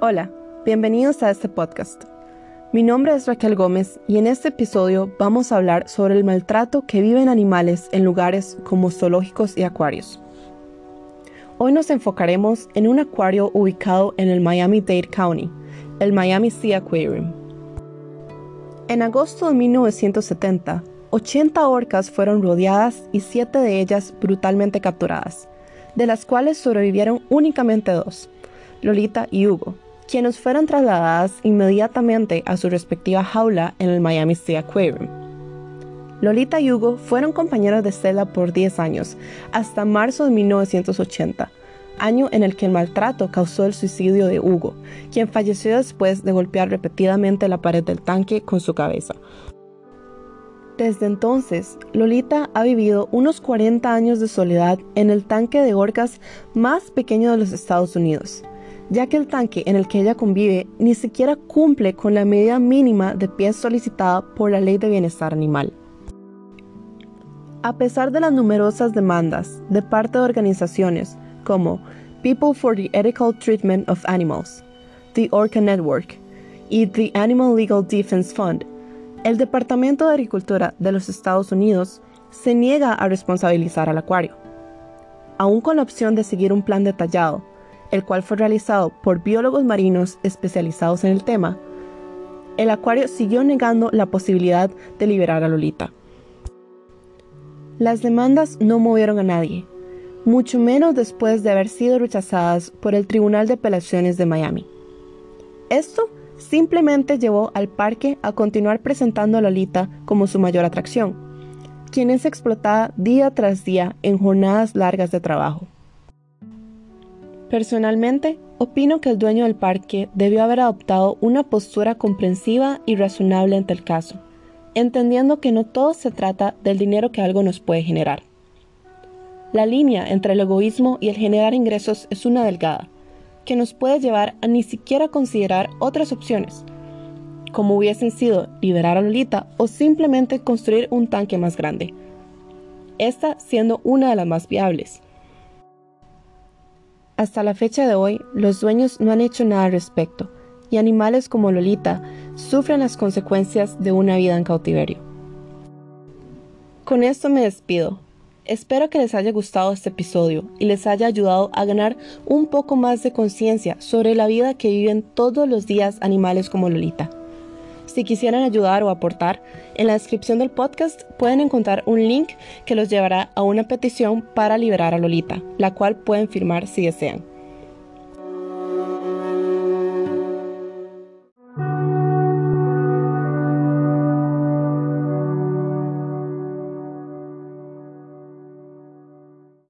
Hola, bienvenidos a este podcast. Mi nombre es Raquel Gómez y en este episodio vamos a hablar sobre el maltrato que viven animales en lugares como zoológicos y acuarios. Hoy nos enfocaremos en un acuario ubicado en el Miami-Dade County, el Miami Sea Aquarium. En agosto de 1970, 80 orcas fueron rodeadas y 7 de ellas brutalmente capturadas, de las cuales sobrevivieron únicamente dos, Lolita y Hugo, quienes fueron trasladadas inmediatamente a su respectiva jaula en el Miami Sea Aquarium. Lolita y Hugo fueron compañeros de celda por 10 años, hasta marzo de 1980, año en el que el maltrato causó el suicidio de Hugo, quien falleció después de golpear repetidamente la pared del tanque con su cabeza. Desde entonces, Lolita ha vivido unos 40 años de soledad en el tanque de orcas más pequeño de los Estados Unidos, ya que el tanque en el que ella convive ni siquiera cumple con la medida mínima de pies solicitada por la Ley de Bienestar Animal. A pesar de las numerosas demandas de parte de organizaciones como People for the Ethical Treatment of Animals, the Orca Network y the Animal Legal Defense Fund, el Departamento de Agricultura de los Estados Unidos se niega a responsabilizar al acuario. Aún con la opción de seguir un plan detallado el cual fue realizado por biólogos marinos especializados en el tema, el acuario siguió negando la posibilidad de liberar a Lolita. Las demandas no movieron a nadie, mucho menos después de haber sido rechazadas por el Tribunal de Apelaciones de Miami. Esto simplemente llevó al parque a continuar presentando a Lolita como su mayor atracción, quien es explotada día tras día en jornadas largas de trabajo. Personalmente, opino que el dueño del parque debió haber adoptado una postura comprensiva y razonable ante el caso, entendiendo que no todo se trata del dinero que algo nos puede generar. La línea entre el egoísmo y el generar ingresos es una delgada, que nos puede llevar a ni siquiera considerar otras opciones, como hubiesen sido liberar a Lolita o simplemente construir un tanque más grande, esta siendo una de las más viables. Hasta la fecha de hoy, los dueños no han hecho nada al respecto, y animales como Lolita sufren las consecuencias de una vida en cautiverio. Con esto me despido. Espero que les haya gustado este episodio y les haya ayudado a ganar un poco más de conciencia sobre la vida que viven todos los días animales como Lolita. Si quisieran ayudar o aportar, en la descripción del podcast pueden encontrar un link que los llevará a una petición para liberar a Lolita, la cual pueden firmar si desean.